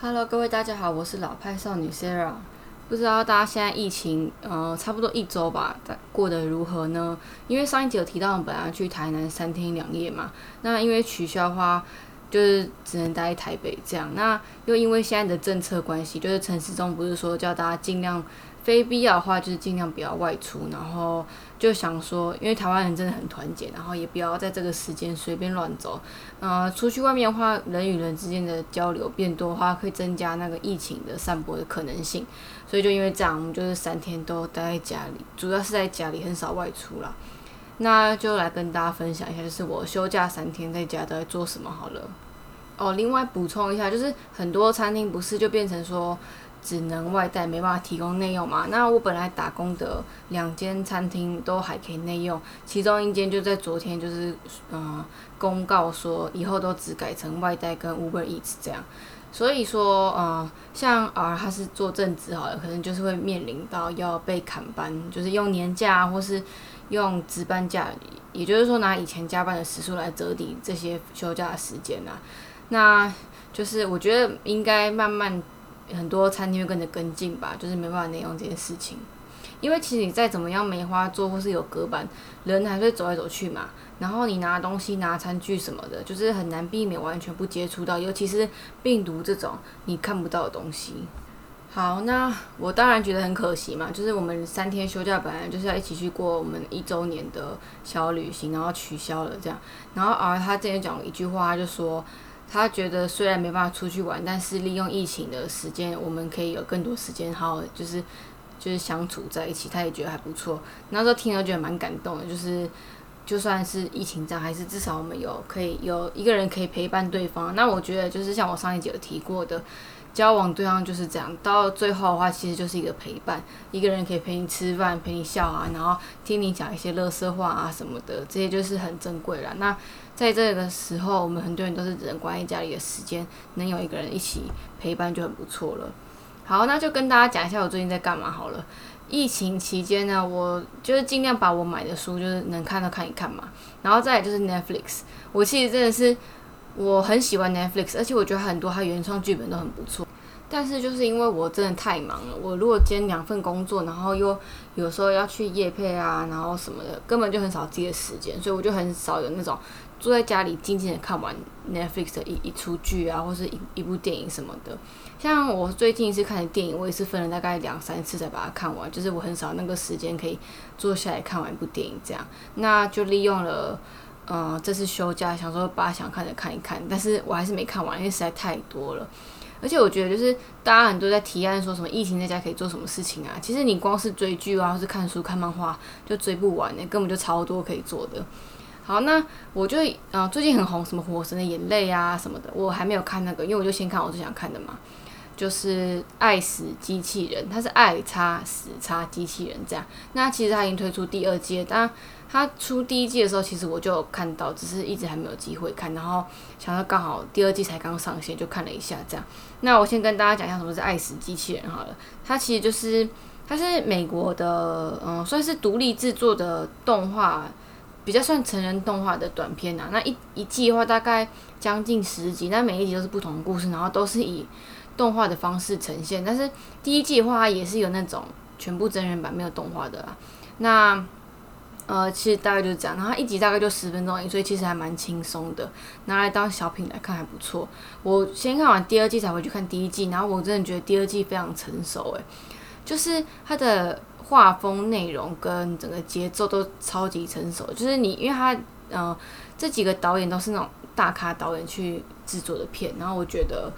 Hello，各位大家好，我是老派少女 Sarah。不知道大家现在疫情，呃，差不多一周吧，过得如何呢？因为上一集有提到，我们本来去台南三天两夜嘛，那因为取消的话，就是只能待在台北这样。那又因为现在的政策关系，就是陈时中不是说叫大家尽量。非必要的话，就是尽量不要外出，然后就想说，因为台湾人真的很团结，然后也不要在这个时间随便乱走。呃，出去外面的话，人与人之间的交流变多的话，会增加那个疫情的散播的可能性。所以就因为这样，我们就是三天都待在家里，主要是在家里，很少外出啦。那就来跟大家分享一下，就是我休假三天在家都在做什么好了。哦，另外补充一下，就是很多餐厅不是就变成说。只能外带，没办法提供内用嘛。那我本来打工的两间餐厅都还可以内用，其中一间就在昨天就是嗯公告说以后都只改成外带跟 Uber Eats 这样。所以说嗯，像啊他是做正职好了，可能就是会面临到要被砍班，就是用年假或是用值班假，也就是说拿以前加班的时数来折抵这些休假的时间啊。那就是我觉得应该慢慢。很多餐厅会跟着跟进吧，就是没办法内用这件事情，因为其实你再怎么样梅花座或是有隔板，人还是会走来走去嘛。然后你拿东西、拿餐具什么的，就是很难避免完全不接触到，尤其是病毒这种你看不到的东西。好，那我当然觉得很可惜嘛，就是我们三天休假本来就是要一起去过我们一周年的小旅行，然后取消了这样。然后而他之前讲了一句话，他就说。他觉得虽然没办法出去玩，但是利用疫情的时间，我们可以有更多时间，好好就是就是相处在一起。他也觉得还不错。那时候听了觉得蛮感动的，就是就算是疫情这样，还是至少我们有可以有一个人可以陪伴对方。那我觉得就是像我上一集有提过的。交往对象就是这样，到最后的话，其实就是一个陪伴，一个人可以陪你吃饭，陪你笑啊，然后听你讲一些乐色话啊什么的，这些就是很珍贵了。那在这个时候，我们很多人都是只能关在家里的时间，能有一个人一起陪伴就很不错了。好，那就跟大家讲一下我最近在干嘛好了。疫情期间呢，我就是尽量把我买的书就是能看到看一看嘛，然后再就是 Netflix，我其实真的是。我很喜欢 Netflix，而且我觉得很多它原创剧本都很不错。但是就是因为我真的太忙了，我如果兼两份工作，然后又有时候要去夜配啊，然后什么的，根本就很少自己的时间，所以我就很少有那种坐在家里静静的看完 Netflix 的一一出剧啊，或是一一部电影什么的。像我最近一次看的电影，我也是分了大概两三次才把它看完，就是我很少那个时间可以坐下来看完一部电影这样。那就利用了。嗯，这次休假想说把想看的看一看，但是我还是没看完，因为实在太多了。而且我觉得就是大家很多在提案说什么疫情在家可以做什么事情啊，其实你光是追剧啊，或是看书、看漫画就追不完呢，根本就超多可以做的。好，那我就嗯最近很红什么《火神的眼泪》啊什么的，我还没有看那个，因为我就先看我最想看的嘛。就是爱死机器人，它是爱叉死叉机器人这样。那其实它已经推出第二季，但它出第一季的时候，其实我就有看到，只是一直还没有机会看。然后想到刚好第二季才刚上线，就看了一下这样。那我先跟大家讲一下什么是爱死机器人好了。它其实就是它是美国的，嗯，算是独立制作的动画，比较算成人动画的短片啊。那一一季的话大概将近十集，那每一集都是不同的故事，然后都是以动画的方式呈现，但是第一季的话也是有那种全部真人版没有动画的啦。那呃，其实大概就是这样，然后一集大概就十分钟，所以其实还蛮轻松的，拿来当小品来看还不错。我先看完第二季才回去看第一季，然后我真的觉得第二季非常成熟，诶，就是它的画风、内容跟整个节奏都超级成熟。就是你，因为它呃这几个导演都是那种大咖导演去制作的片，然后我觉得。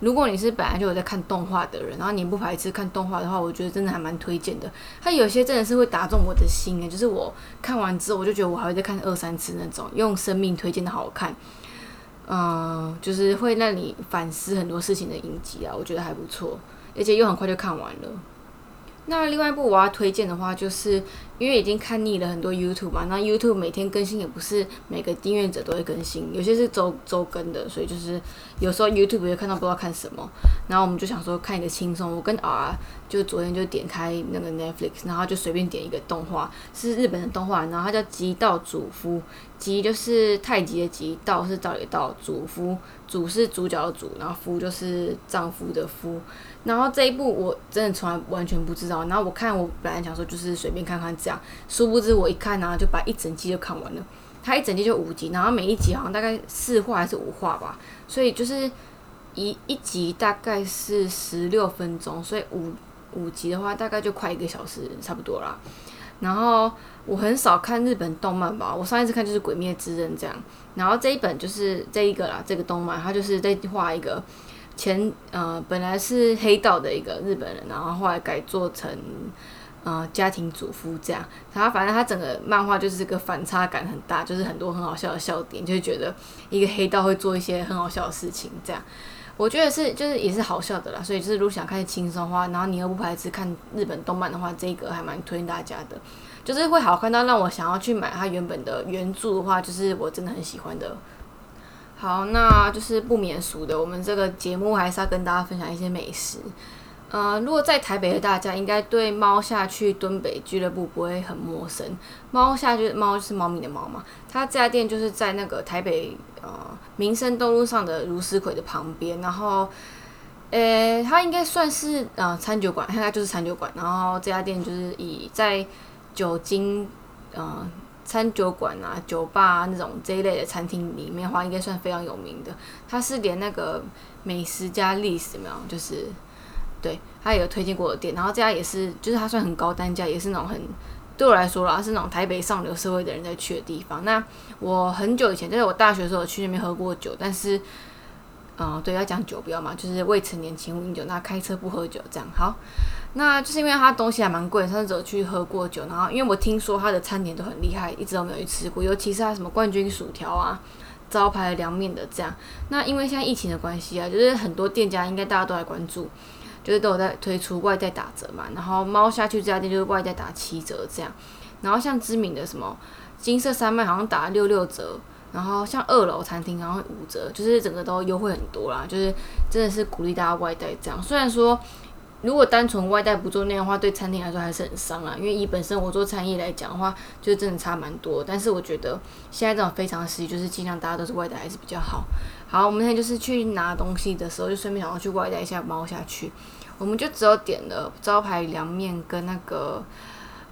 如果你是本来就有在看动画的人，然后你不排斥看动画的话，我觉得真的还蛮推荐的。它有些真的是会打中我的心诶，就是我看完之后，我就觉得我还会再看二三次那种，用生命推荐的好看，嗯，就是会让你反思很多事情的影集啊，我觉得还不错，而且又很快就看完了。那另外一部我要推荐的话，就是因为已经看腻了很多 YouTube 嘛，那 YouTube 每天更新也不是每个订阅者都会更新，有些是周周更的，所以就是有时候 YouTube 也看到不知道看什么，然后我们就想说看一个轻松。我跟 R 就昨天就点开那个 Netflix，然后就随便点一个动画，是日本的动画，然后它叫《极道主夫》，极就是太极的极，道是道理道，主夫主是主角的主，然后夫就是丈夫的夫。然后这一部我真的从来完全不知道。然后我看我本来想说就是随便看看这样，殊不知我一看呢就把一整季就看完了。它一整季就五集，然后每一集好像大概四话还是五话吧，所以就是一一集大概是十六分钟，所以五五集的话大概就快一个小时差不多啦。然后我很少看日本动漫吧，我上一次看就是《鬼灭之刃》这样。然后这一本就是这一个啦，这个动漫它就是在画一个前呃本来是黑道的一个日本人，然后后来改做成呃家庭主妇这样。然后反正它整个漫画就是个反差感很大，就是很多很好笑的笑点，就会觉得一个黑道会做一些很好笑的事情这样。我觉得是，就是也是好笑的啦，所以就是如果想看轻松的话，然后你又不排斥看日本动漫的话，这个还蛮推荐大家的，就是会好看到让我想要去买它原本的原著的话，就是我真的很喜欢的。好，那就是不免俗的，我们这个节目还是要跟大家分享一些美食。呃，如果在台北的大家应该对猫下去敦北俱乐部不会很陌生。猫下去，猫就是猫咪的猫嘛？它这家店就是在那个台北呃民生东路上的如斯葵的旁边。然后，呃，它应该算是呃餐酒馆，现在就是餐酒馆。然后这家店就是以在酒精呃餐酒馆啊、酒吧啊那种这一类的餐厅里面的话，应该算非常有名的。它是连那个美食家历史没有，就是。对他也有推荐过的店，然后这家也是，就是它算很高单价，也是那种很对我来说啦，是那种台北上流社会的人在去的地方。那我很久以前，就是我大学的时候去那边喝过酒，但是，嗯，对，要讲酒标嘛，就是未成年请勿饮酒，那开车不喝酒这样。好，那就是因为它东西还蛮贵，上次有去喝过酒，然后因为我听说它的餐点都很厉害，一直都没有去吃过，尤其是它什么冠军薯条啊、招牌凉面的这样。那因为现在疫情的关系啊，就是很多店家应该大家都在关注。就是都有在推出外带打折嘛，然后猫下去这家店就是外带打七折这样，然后像知名的什么金色山脉好像打六六折，然后像二楼餐厅然后五折，就是整个都优惠很多啦，就是真的是鼓励大家外带这样。虽然说如果单纯外带不做那样的话，对餐厅来说还是很伤啊，因为以本身我做餐饮来讲的话，就真的差蛮多。但是我觉得现在这种非常时期，就是尽量大家都是外带还是比较好。好，我们现在就是去拿东西的时候，就顺便想要去外带一下猫下去。我们就只有点了招牌凉面跟那个，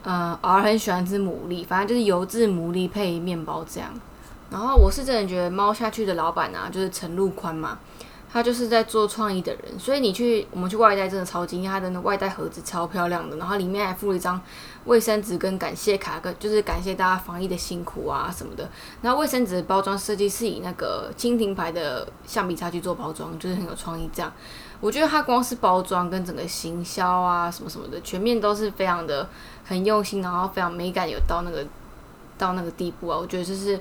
嗯，偶尔很喜欢吃牡蛎，反正就是油质牡蛎配面包这样。然后我是真的觉得猫下去的老板啊，就是陈陆宽嘛。他就是在做创意的人，所以你去我们去外带真的超惊讶，他的那外带盒子超漂亮的，然后里面还附了一张卫生纸跟感谢卡，跟就是感谢大家防疫的辛苦啊什么的。然后卫生纸包装设计是以那个蜻蜓牌的橡皮擦去做包装，就是很有创意。这样，我觉得它光是包装跟整个行销啊什么什么的，全面都是非常的很用心，然后非常美感有到那个到那个地步啊，我觉得就是。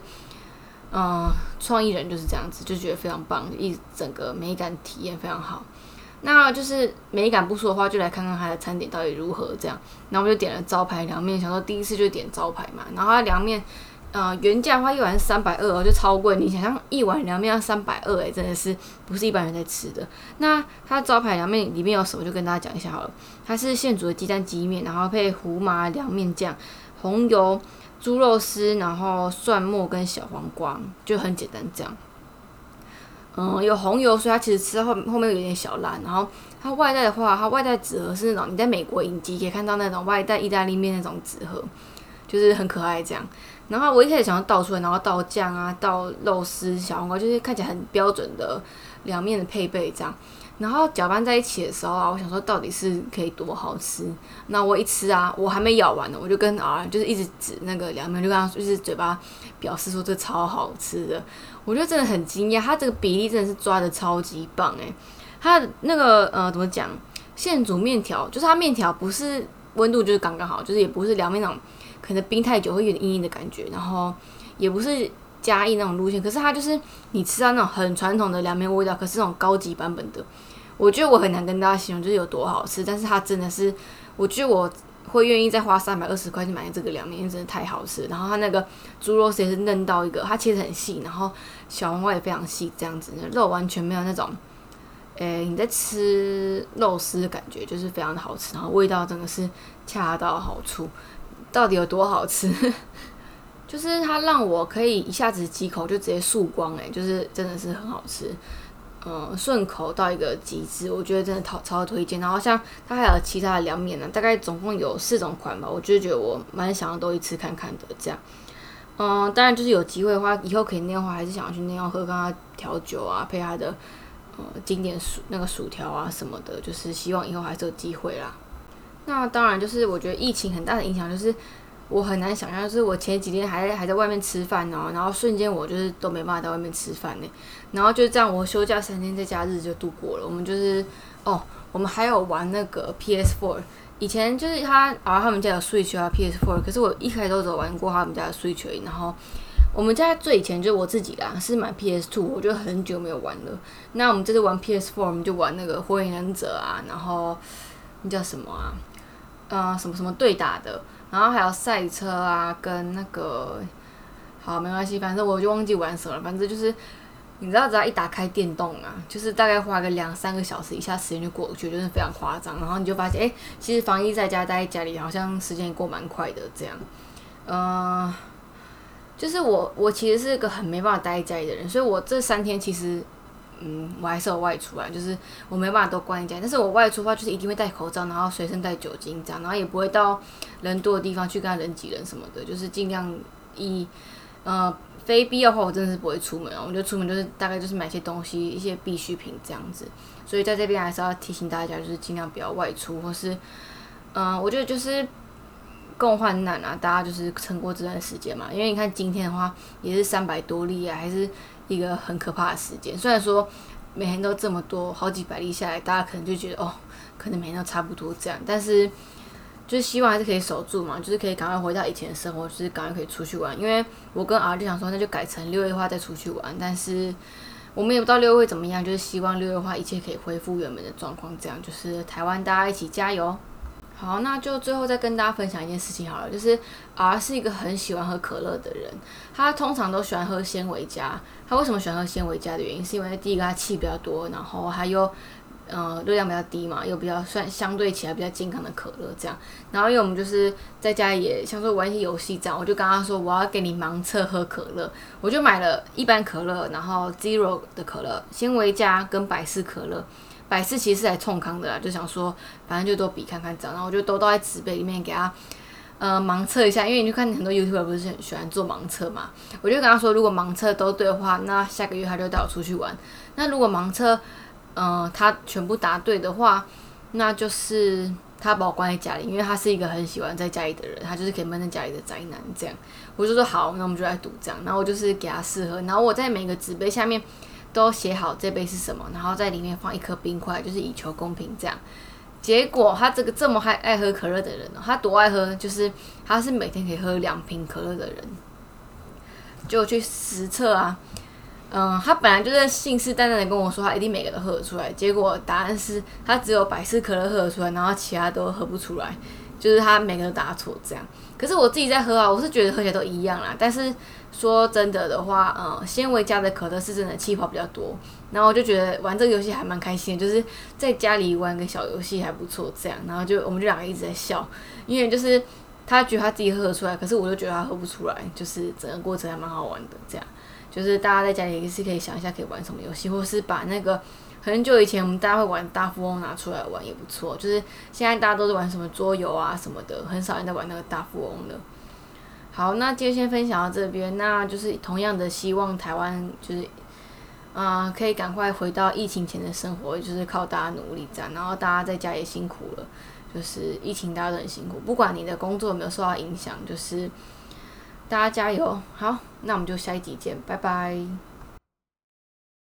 嗯，创意人就是这样子，就觉得非常棒，一整个美感体验非常好。那就是美感不说的话，就来看看它的餐点到底如何这样。然后我就点了招牌凉面，想说第一次就点招牌嘛。然后它凉面，呃，原价的话一碗是三百二，就超贵。你想象一碗凉面要三百二，哎，真的是不是一般人在吃的。那它招牌凉面里面有什么，就跟大家讲一下好了。它是现煮的鸡蛋鸡面，然后配胡麻凉面酱、红油。猪肉丝，然后蒜末跟小黄瓜，就很简单这样。嗯，有红油，所以它其实吃到后后面有点小辣。然后它外带的话，它外带纸盒是那种你在美国影集可以看到那种外带意大利面那种纸盒，就是很可爱这样。然后我一开始想要倒出来，然后倒酱啊，倒肉丝、小黄瓜，就是看起来很标准的两面的配备这样。然后搅拌在一起的时候啊，我想说到底是可以多好吃。那我一吃啊，我还没咬完呢，我就跟啊，就是一直指那个凉面，就跟他就是嘴巴表示说这超好吃的。我觉得真的很惊讶，它这个比例真的是抓的超级棒诶。它那个呃怎么讲，现煮面条，就是它面条不是温度就是刚刚好，就是也不是凉面那种可能冰太久会有点硬硬的感觉，然后也不是加硬那种路线，可是它就是你吃到那种很传统的凉面味道，可是那种高级版本的。我觉得我很难跟大家形容就是有多好吃，但是它真的是，我觉得我会愿意再花三百二十块去买这个凉面，真的太好吃。然后它那个猪肉丝也是嫩到一个，它切的很细，然后小黄瓜也非常细，这样子肉完全没有那种，诶你在吃肉丝的感觉，就是非常的好吃，然后味道真的是恰到好处。到底有多好吃？就是它让我可以一下子几口就直接漱光，诶，就是真的是很好吃。呃顺口到一个极致，我觉得真的超超推荐。然后像它还有其他的凉面呢，大概总共有四种款吧，我就觉得我蛮想要都一次看看的这样。嗯，当然就是有机会的话，以后可以那样的话，还是想要去那样喝，跟他调酒啊，配他的呃经典薯那个薯条啊什么的，就是希望以后还是有机会啦。那当然就是我觉得疫情很大的影响，就是我很难想象，就是我前几天还还在外面吃饭哦，然后瞬间我就是都没办法在外面吃饭呢，然后就这样我休假三天在家日就度过了。我们就是哦，我们还有玩那个 PS4。以前就是他啊，他们家有 Switch 啊，PS4，可是我一开始都只玩过他们家的 Switch，然后我们家最以前就是我自己啦，是买 PS2，我就很久没有玩了。那我们这次玩 PS4，我们就玩那个火影忍者啊，然后那叫什么啊？呃，什么什么对打的，然后还有赛车啊，跟那个好没关系，反正我就忘记玩什么了，反正就是。你知道，只要一打开电动啊，就是大概花个两三个小时以下时间就过去，就是非常夸张。然后你就发现，哎，其实防疫在家待在家里，好像时间也过蛮快的。这样，嗯，就是我我其实是一个很没办法待在家里的人，所以我这三天其实，嗯，我还是有外出啊，就是我没办法都关在家。但是我外出的话，就是一定会戴口罩，然后随身带酒精这样，然后也不会到人多的地方去跟人挤人什么的，就是尽量以，呃。非必要的话，我真的是不会出门哦。我觉得出门就是大概就是买些东西，一些必需品这样子。所以在这边还是要提醒大家，就是尽量不要外出，或是，嗯，我觉得就是共患难啊，大家就是撑过这段时间嘛。因为你看今天的话，也是三百多例啊，还是一个很可怕的时间。虽然说每天都这么多，好几百例下来，大家可能就觉得哦，可能每天都差不多这样，但是。就是希望还是可以守住嘛，就是可以赶快回到以前的生活，就是赶快可以出去玩。因为我跟 R 就想说，那就改成六月的话再出去玩，但是我们也不知道六月会怎么样，就是希望六月的话一切可以恢复原本的状况，这样就是台湾大家一起加油。好，那就最后再跟大家分享一件事情好了，就是 R 是一个很喜欢喝可乐的人，他通常都喜欢喝纤维加。他为什么喜欢喝纤维加的原因，是因为第一个他气比较多，然后还有。呃，热量比较低嘛，又比较算相对起来比较健康的可乐这样。然后因为我们就是在家也像说玩一些游戏这样，我就跟他说我要给你盲测喝可乐，我就买了一般可乐，然后 zero 的可乐，纤维加跟百事可乐。百事其实是来冲康的啦，就想说反正就都比看看这样，然后我就都倒在纸杯里面给他呃盲测一下，因为你就看很多 YouTube 不是很喜欢做盲测嘛，我就跟他说如果盲测都对的话，那下个月他就带我出去玩。那如果盲测嗯，他全部答对的话，那就是他把我关在家里，因为他是一个很喜欢在家里的人，他就是可以闷在家里的宅男这样。我就说好，那我们就来赌这样。然后我就是给他试喝，然后我在每个纸杯下面都写好这杯是什么，然后在里面放一颗冰块，就是以求公平这样。结果他这个这么爱爱喝可乐的人，他多爱喝，就是他是每天可以喝两瓶可乐的人，就去实测啊。嗯，他本来就是信誓旦旦的跟我说，他一定每个都喝得出来。结果答案是他只有百事可乐喝得出来，然后其他都喝不出来，就是他每个都答错这样。可是我自己在喝啊，我是觉得喝起来都一样啦。但是说真的的话，嗯，纤维加的可乐是真的气泡比较多。然后我就觉得玩这个游戏还蛮开心的，就是在家里玩个小游戏还不错这样。然后就我们就两个一直在笑，因为就是他觉得他自己喝得出来，可是我就觉得他喝不出来，就是整个过程还蛮好玩的这样。就是大家在家里也是可以想一下可以玩什么游戏，或是把那个很久以前我们大家会玩大富翁拿出来玩也不错。就是现在大家都是玩什么桌游啊什么的，很少人在玩那个大富翁了。好，那今天先分享到这边，那就是同样的希望台湾就是啊可以赶快回到疫情前的生活，就是靠大家努力这样。然后大家在家也辛苦了，就是疫情大家都很辛苦，不管你的工作有没有受到影响，就是。大家加油！好，那我们就下一集见，拜拜。